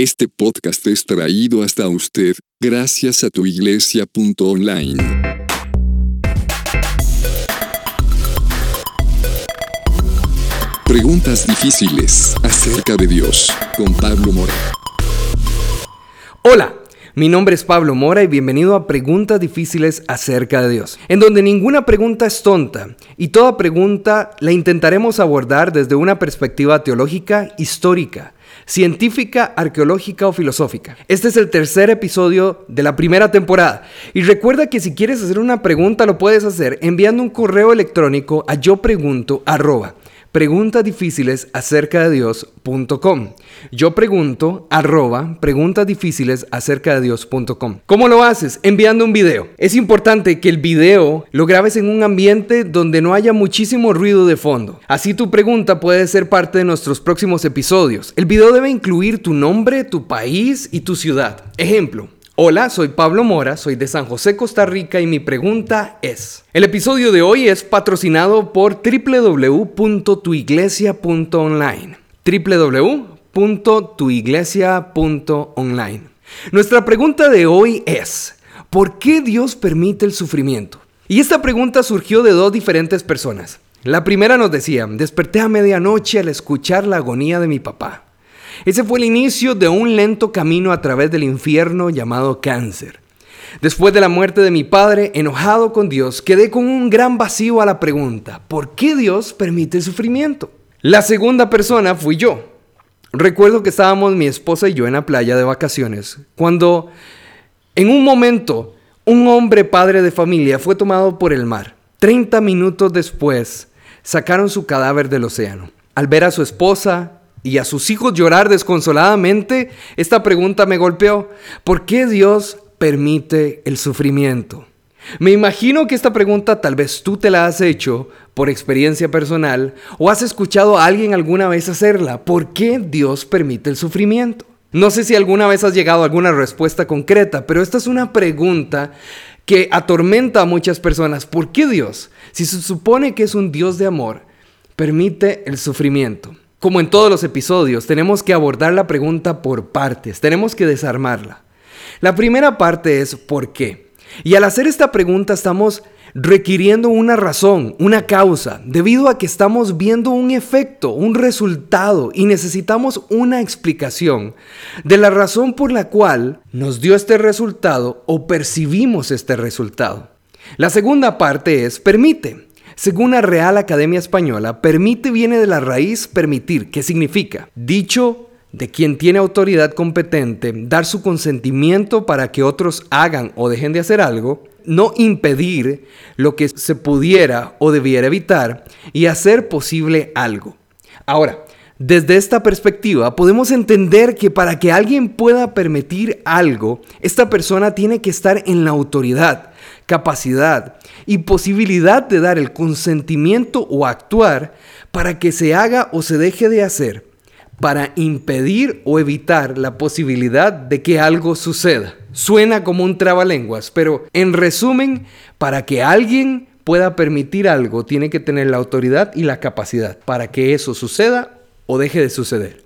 Este podcast es traído hasta usted gracias a tuiglesia.online. Preguntas difíciles acerca de Dios con Pablo Mora. Hola, mi nombre es Pablo Mora y bienvenido a Preguntas difíciles acerca de Dios, en donde ninguna pregunta es tonta y toda pregunta la intentaremos abordar desde una perspectiva teológica, histórica, científica, arqueológica o filosófica. Este es el tercer episodio de la primera temporada. Y recuerda que si quieres hacer una pregunta lo puedes hacer enviando un correo electrónico a yo pregunto difíciles acerca de Dios.com. Yo pregunto arroba preguntas difíciles acerca de Dios.com. ¿Cómo lo haces? Enviando un video. Es importante que el video lo grabes en un ambiente donde no haya muchísimo ruido de fondo. Así tu pregunta puede ser parte de nuestros próximos episodios. El video debe incluir tu nombre, tu país y tu ciudad. Ejemplo. Hola, soy Pablo Mora, soy de San José, Costa Rica y mi pregunta es, el episodio de hoy es patrocinado por www.tuiglesia.online. www.tuiglesia.online. Nuestra pregunta de hoy es, ¿por qué Dios permite el sufrimiento? Y esta pregunta surgió de dos diferentes personas. La primera nos decía, desperté a medianoche al escuchar la agonía de mi papá. Ese fue el inicio de un lento camino a través del infierno llamado cáncer. Después de la muerte de mi padre, enojado con Dios, quedé con un gran vacío a la pregunta, ¿por qué Dios permite el sufrimiento? La segunda persona fui yo. Recuerdo que estábamos mi esposa y yo en la playa de vacaciones, cuando en un momento un hombre padre de familia fue tomado por el mar. Treinta minutos después, sacaron su cadáver del océano. Al ver a su esposa, y a sus hijos llorar desconsoladamente, esta pregunta me golpeó. ¿Por qué Dios permite el sufrimiento? Me imagino que esta pregunta tal vez tú te la has hecho por experiencia personal o has escuchado a alguien alguna vez hacerla. ¿Por qué Dios permite el sufrimiento? No sé si alguna vez has llegado a alguna respuesta concreta, pero esta es una pregunta que atormenta a muchas personas. ¿Por qué Dios, si se supone que es un Dios de amor, permite el sufrimiento? Como en todos los episodios, tenemos que abordar la pregunta por partes, tenemos que desarmarla. La primera parte es ¿por qué? Y al hacer esta pregunta estamos requiriendo una razón, una causa, debido a que estamos viendo un efecto, un resultado y necesitamos una explicación de la razón por la cual nos dio este resultado o percibimos este resultado. La segunda parte es permite. Según la Real Academia Española, permite viene de la raíz permitir, que significa dicho de quien tiene autoridad competente, dar su consentimiento para que otros hagan o dejen de hacer algo, no impedir lo que se pudiera o debiera evitar y hacer posible algo. Ahora, desde esta perspectiva podemos entender que para que alguien pueda permitir algo, esta persona tiene que estar en la autoridad, capacidad y posibilidad de dar el consentimiento o actuar para que se haga o se deje de hacer, para impedir o evitar la posibilidad de que algo suceda. Suena como un trabalenguas, pero en resumen, para que alguien pueda permitir algo, tiene que tener la autoridad y la capacidad para que eso suceda o deje de suceder.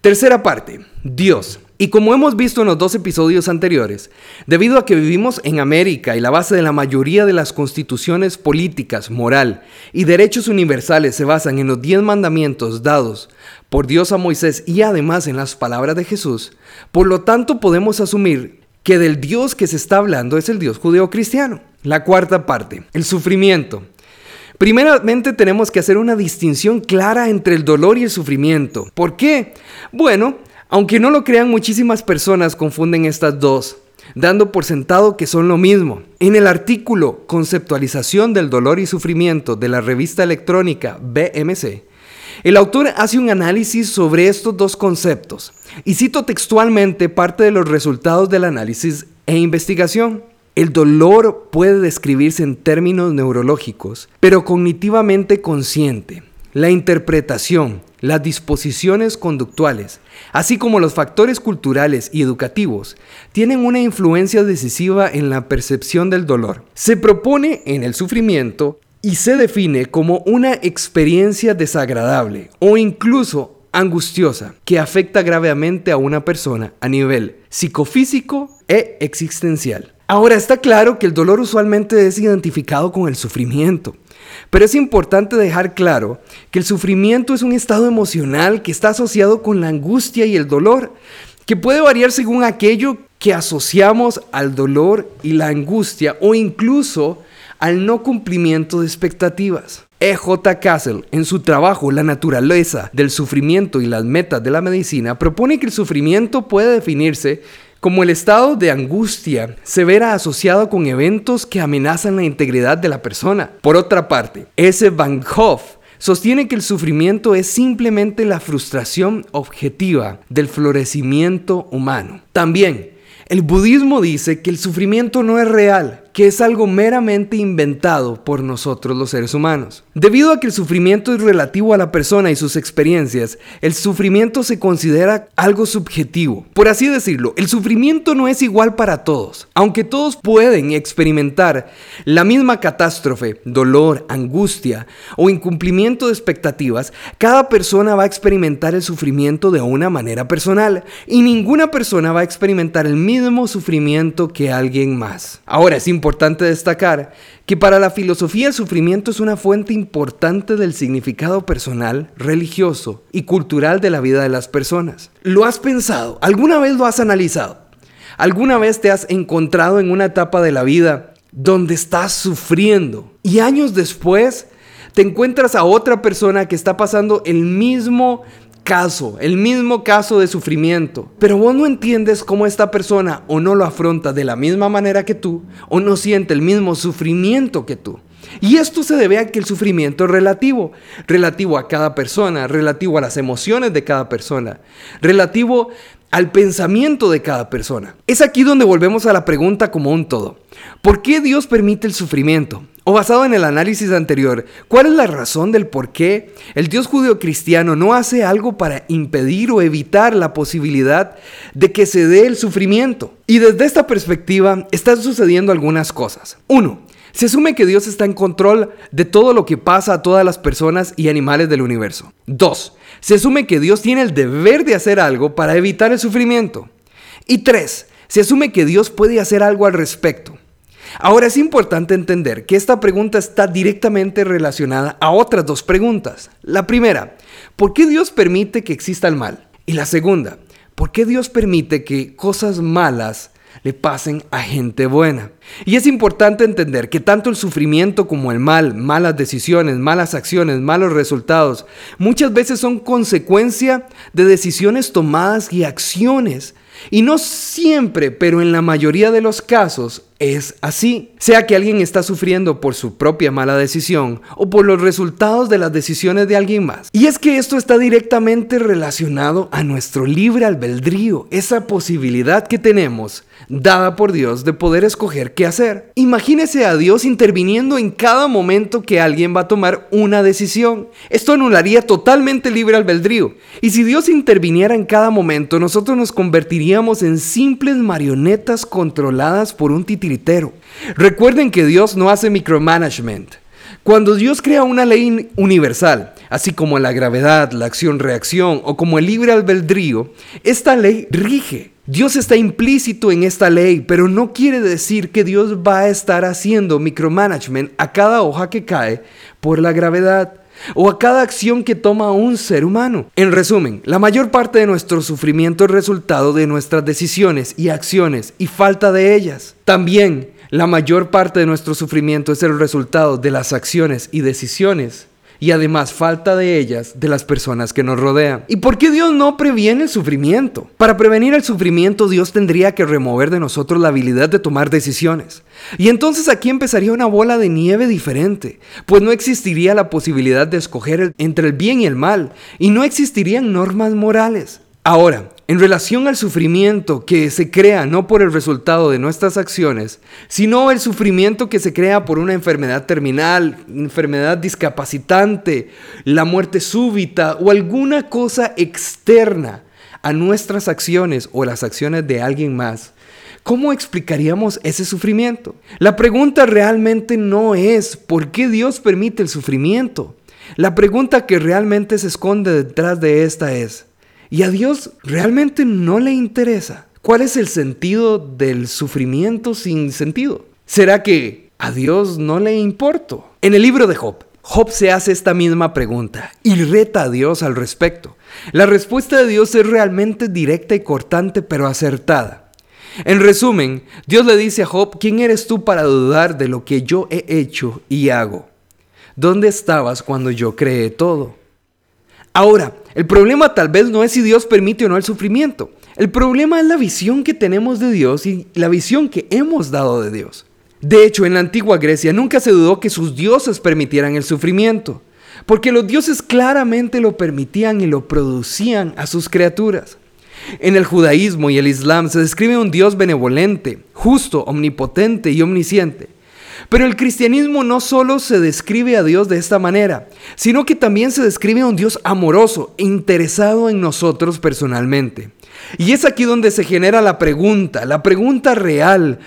Tercera parte, Dios. Y como hemos visto en los dos episodios anteriores, debido a que vivimos en América y la base de la mayoría de las constituciones políticas, moral y derechos universales se basan en los diez mandamientos dados por Dios a Moisés y además en las palabras de Jesús, por lo tanto podemos asumir que del Dios que se está hablando es el Dios judeo-cristiano. La cuarta parte, el sufrimiento. Primeramente tenemos que hacer una distinción clara entre el dolor y el sufrimiento. ¿Por qué? Bueno, aunque no lo crean, muchísimas personas confunden estas dos, dando por sentado que son lo mismo. En el artículo Conceptualización del dolor y sufrimiento de la revista electrónica BMC, el autor hace un análisis sobre estos dos conceptos y cito textualmente parte de los resultados del análisis e investigación. El dolor puede describirse en términos neurológicos, pero cognitivamente consciente. La interpretación, las disposiciones conductuales, así como los factores culturales y educativos, tienen una influencia decisiva en la percepción del dolor. Se propone en el sufrimiento y se define como una experiencia desagradable o incluso angustiosa, que afecta gravemente a una persona a nivel psicofísico e existencial. Ahora está claro que el dolor usualmente es identificado con el sufrimiento, pero es importante dejar claro que el sufrimiento es un estado emocional que está asociado con la angustia y el dolor, que puede variar según aquello que asociamos al dolor y la angustia o incluso al no cumplimiento de expectativas. E.J. Castle, en su trabajo La naturaleza del sufrimiento y las metas de la medicina, propone que el sufrimiento puede definirse como el estado de angustia severa asociado con eventos que amenazan la integridad de la persona. Por otra parte, S. Van Hoff sostiene que el sufrimiento es simplemente la frustración objetiva del florecimiento humano. También, el budismo dice que el sufrimiento no es real, que es algo meramente inventado por nosotros los seres humanos. Debido a que el sufrimiento es relativo a la persona y sus experiencias, el sufrimiento se considera algo subjetivo. Por así decirlo, el sufrimiento no es igual para todos. Aunque todos pueden experimentar la misma catástrofe, dolor, angustia o incumplimiento de expectativas, cada persona va a experimentar el sufrimiento de una manera personal y ninguna persona va a experimentar el mismo sufrimiento que alguien más. Ahora, es importante destacar que para la filosofía el sufrimiento es una fuente importante del significado personal, religioso y cultural de la vida de las personas. ¿Lo has pensado? ¿Alguna vez lo has analizado? ¿Alguna vez te has encontrado en una etapa de la vida donde estás sufriendo y años después te encuentras a otra persona que está pasando el mismo caso, el mismo caso de sufrimiento, pero vos no entiendes cómo esta persona o no lo afronta de la misma manera que tú, o no siente el mismo sufrimiento que tú. Y esto se debe a que el sufrimiento es relativo, relativo a cada persona, relativo a las emociones de cada persona, relativo al pensamiento de cada persona. Es aquí donde volvemos a la pregunta como un todo. ¿Por qué Dios permite el sufrimiento? O basado en el análisis anterior, ¿cuál es la razón del por qué el Dios judío cristiano no hace algo para impedir o evitar la posibilidad de que se dé el sufrimiento? Y desde esta perspectiva están sucediendo algunas cosas. Uno, se asume que Dios está en control de todo lo que pasa a todas las personas y animales del universo. Dos, se asume que Dios tiene el deber de hacer algo para evitar el sufrimiento. Y tres, se asume que Dios puede hacer algo al respecto. Ahora es importante entender que esta pregunta está directamente relacionada a otras dos preguntas. La primera, ¿por qué Dios permite que exista el mal? Y la segunda, ¿por qué Dios permite que cosas malas le pasen a gente buena? Y es importante entender que tanto el sufrimiento como el mal, malas decisiones, malas acciones, malos resultados, muchas veces son consecuencia de decisiones tomadas y acciones. Y no siempre, pero en la mayoría de los casos, es así. Sea que alguien está sufriendo por su propia mala decisión o por los resultados de las decisiones de alguien más. Y es que esto está directamente relacionado a nuestro libre albedrío, esa posibilidad que tenemos, dada por Dios, de poder escoger qué hacer. Imagínese a Dios interviniendo en cada momento que alguien va a tomar una decisión. Esto anularía totalmente libre albedrío. Y si Dios interviniera en cada momento, nosotros nos convertiríamos en simples marionetas controladas por un Recuerden que Dios no hace micromanagement. Cuando Dios crea una ley universal, así como la gravedad, la acción-reacción o como el libre albedrío, esta ley rige. Dios está implícito en esta ley, pero no quiere decir que Dios va a estar haciendo micromanagement a cada hoja que cae por la gravedad o a cada acción que toma un ser humano. En resumen, la mayor parte de nuestro sufrimiento es resultado de nuestras decisiones y acciones y falta de ellas. También la mayor parte de nuestro sufrimiento es el resultado de las acciones y decisiones y además falta de ellas de las personas que nos rodean. ¿Y por qué Dios no previene el sufrimiento? Para prevenir el sufrimiento Dios tendría que remover de nosotros la habilidad de tomar decisiones. Y entonces aquí empezaría una bola de nieve diferente, pues no existiría la posibilidad de escoger entre el bien y el mal, y no existirían normas morales. Ahora, en relación al sufrimiento que se crea no por el resultado de nuestras acciones, sino el sufrimiento que se crea por una enfermedad terminal, enfermedad discapacitante, la muerte súbita o alguna cosa externa a nuestras acciones o las acciones de alguien más, ¿cómo explicaríamos ese sufrimiento? La pregunta realmente no es ¿por qué Dios permite el sufrimiento? La pregunta que realmente se esconde detrás de esta es, ¿y a Dios realmente no le interesa? ¿Cuál es el sentido del sufrimiento sin sentido? ¿Será que a Dios no le importo? En el libro de Job, Job se hace esta misma pregunta y reta a Dios al respecto. La respuesta de Dios es realmente directa y cortante pero acertada. En resumen, Dios le dice a Job, ¿quién eres tú para dudar de lo que yo he hecho y hago? ¿Dónde estabas cuando yo creé todo? Ahora, el problema tal vez no es si Dios permite o no el sufrimiento. El problema es la visión que tenemos de Dios y la visión que hemos dado de Dios. De hecho, en la antigua Grecia nunca se dudó que sus dioses permitieran el sufrimiento, porque los dioses claramente lo permitían y lo producían a sus criaturas. En el judaísmo y el islam se describe un Dios benevolente, justo, omnipotente y omnisciente. Pero el cristianismo no solo se describe a Dios de esta manera, sino que también se describe a un Dios amoroso, interesado en nosotros personalmente. Y es aquí donde se genera la pregunta, la pregunta real.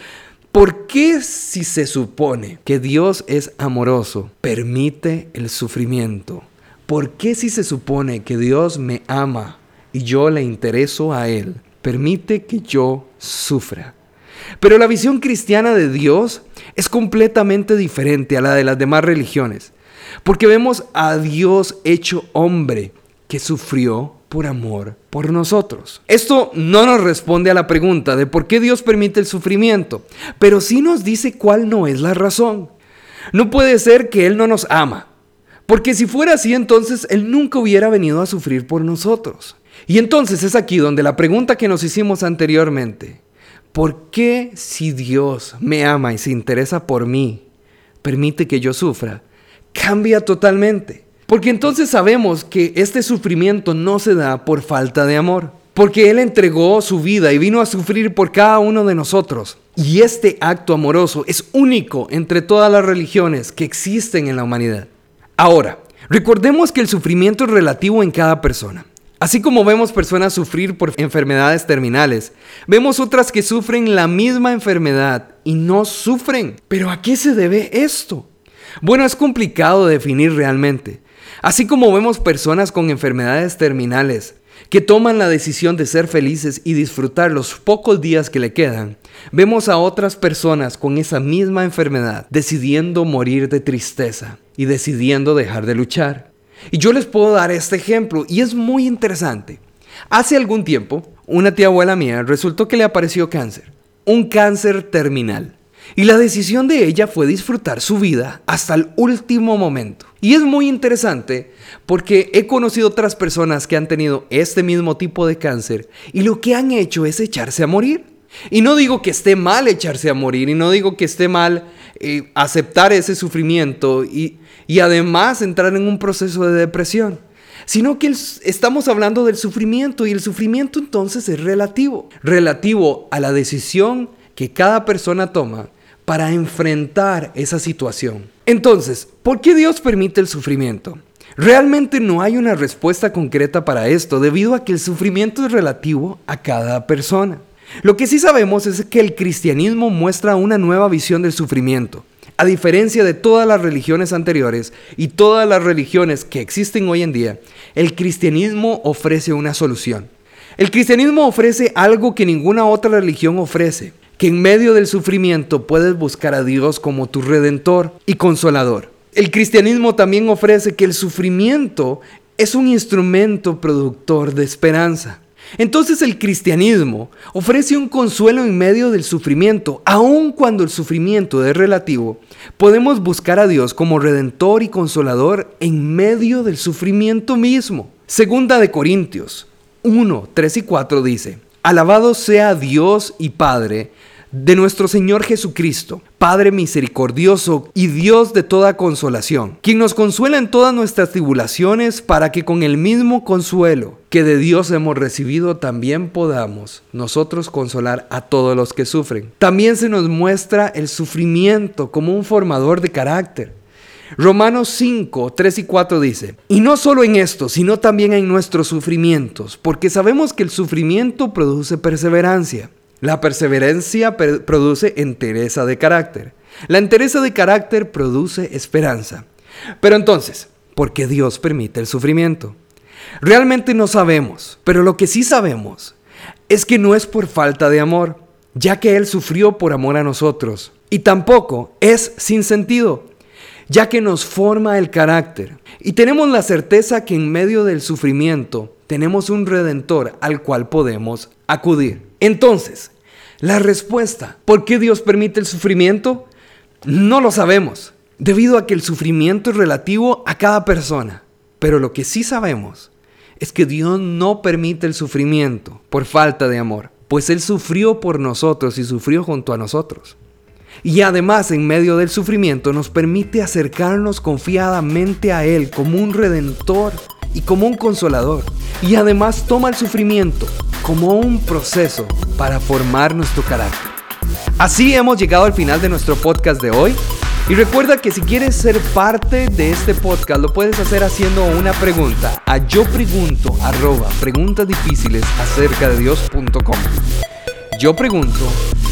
¿Por qué si se supone que Dios es amoroso, permite el sufrimiento? ¿Por qué si se supone que Dios me ama y yo le intereso a Él, permite que yo sufra? Pero la visión cristiana de Dios es completamente diferente a la de las demás religiones, porque vemos a Dios hecho hombre que sufrió por amor por nosotros. Esto no nos responde a la pregunta de por qué Dios permite el sufrimiento, pero sí nos dice cuál no es la razón. No puede ser que Él no nos ama, porque si fuera así entonces Él nunca hubiera venido a sufrir por nosotros. Y entonces es aquí donde la pregunta que nos hicimos anteriormente, ¿por qué si Dios me ama y se interesa por mí, permite que yo sufra? Cambia totalmente. Porque entonces sabemos que este sufrimiento no se da por falta de amor. Porque Él entregó su vida y vino a sufrir por cada uno de nosotros. Y este acto amoroso es único entre todas las religiones que existen en la humanidad. Ahora, recordemos que el sufrimiento es relativo en cada persona. Así como vemos personas sufrir por enfermedades terminales, vemos otras que sufren la misma enfermedad y no sufren. Pero ¿a qué se debe esto? Bueno, es complicado definir realmente. Así como vemos personas con enfermedades terminales que toman la decisión de ser felices y disfrutar los pocos días que le quedan, vemos a otras personas con esa misma enfermedad decidiendo morir de tristeza y decidiendo dejar de luchar. Y yo les puedo dar este ejemplo y es muy interesante. Hace algún tiempo, una tía abuela mía resultó que le apareció cáncer, un cáncer terminal. Y la decisión de ella fue disfrutar su vida hasta el último momento. Y es muy interesante porque he conocido otras personas que han tenido este mismo tipo de cáncer y lo que han hecho es echarse a morir. Y no digo que esté mal echarse a morir y no digo que esté mal eh, aceptar ese sufrimiento y, y además entrar en un proceso de depresión, sino que estamos hablando del sufrimiento y el sufrimiento entonces es relativo, relativo a la decisión que cada persona toma para enfrentar esa situación. Entonces, ¿por qué Dios permite el sufrimiento? Realmente no hay una respuesta concreta para esto debido a que el sufrimiento es relativo a cada persona. Lo que sí sabemos es que el cristianismo muestra una nueva visión del sufrimiento. A diferencia de todas las religiones anteriores y todas las religiones que existen hoy en día, el cristianismo ofrece una solución. El cristianismo ofrece algo que ninguna otra religión ofrece, que en medio del sufrimiento puedes buscar a Dios como tu redentor y consolador. El cristianismo también ofrece que el sufrimiento es un instrumento productor de esperanza. Entonces el cristianismo ofrece un consuelo en medio del sufrimiento, aun cuando el sufrimiento es relativo. Podemos buscar a Dios como redentor y consolador en medio del sufrimiento mismo. Segunda de Corintios 1, 3 y 4 dice, Alabado sea Dios y Padre de nuestro Señor Jesucristo, Padre misericordioso y Dios de toda consolación, quien nos consuela en todas nuestras tribulaciones para que con el mismo consuelo que de Dios hemos recibido también podamos nosotros consolar a todos los que sufren. También se nos muestra el sufrimiento como un formador de carácter. Romanos 5, 3 y 4 dice, y no solo en esto, sino también en nuestros sufrimientos, porque sabemos que el sufrimiento produce perseverancia la perseverancia produce entereza de carácter. La entereza de carácter produce esperanza. Pero entonces, por qué Dios permite el sufrimiento. Realmente no sabemos, pero lo que sí sabemos es que no es por falta de amor, ya que Él sufrió por amor a nosotros. Y tampoco es sin sentido, ya que nos forma el carácter. Y tenemos la certeza que en medio del sufrimiento tenemos un redentor al cual podemos acudir. Entonces, la respuesta, ¿por qué Dios permite el sufrimiento? No lo sabemos, debido a que el sufrimiento es relativo a cada persona. Pero lo que sí sabemos es que Dios no permite el sufrimiento por falta de amor, pues Él sufrió por nosotros y sufrió junto a nosotros. Y además en medio del sufrimiento nos permite acercarnos confiadamente a Él como un redentor y como un consolador. Y además toma el sufrimiento como un proceso para formar nuestro carácter. Así hemos llegado al final de nuestro podcast de hoy. Y recuerda que si quieres ser parte de este podcast, lo puedes hacer haciendo una pregunta a yo pregunto arroba difíciles acerca de Dios.com. Yo pregunto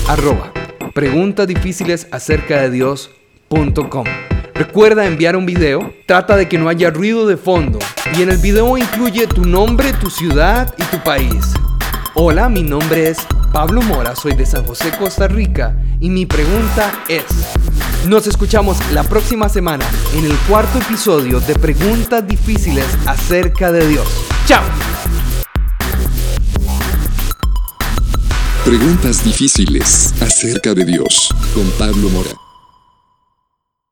arroba preguntas difíciles acerca de Dios.com. Recuerda enviar un video, trata de que no haya ruido de fondo y en el video incluye tu nombre, tu ciudad y tu país. Hola, mi nombre es Pablo Mora, soy de San José, Costa Rica y mi pregunta es, nos escuchamos la próxima semana en el cuarto episodio de Preguntas Difíciles acerca de Dios. ¡Chao! Preguntas difíciles acerca de Dios con Pablo Mora.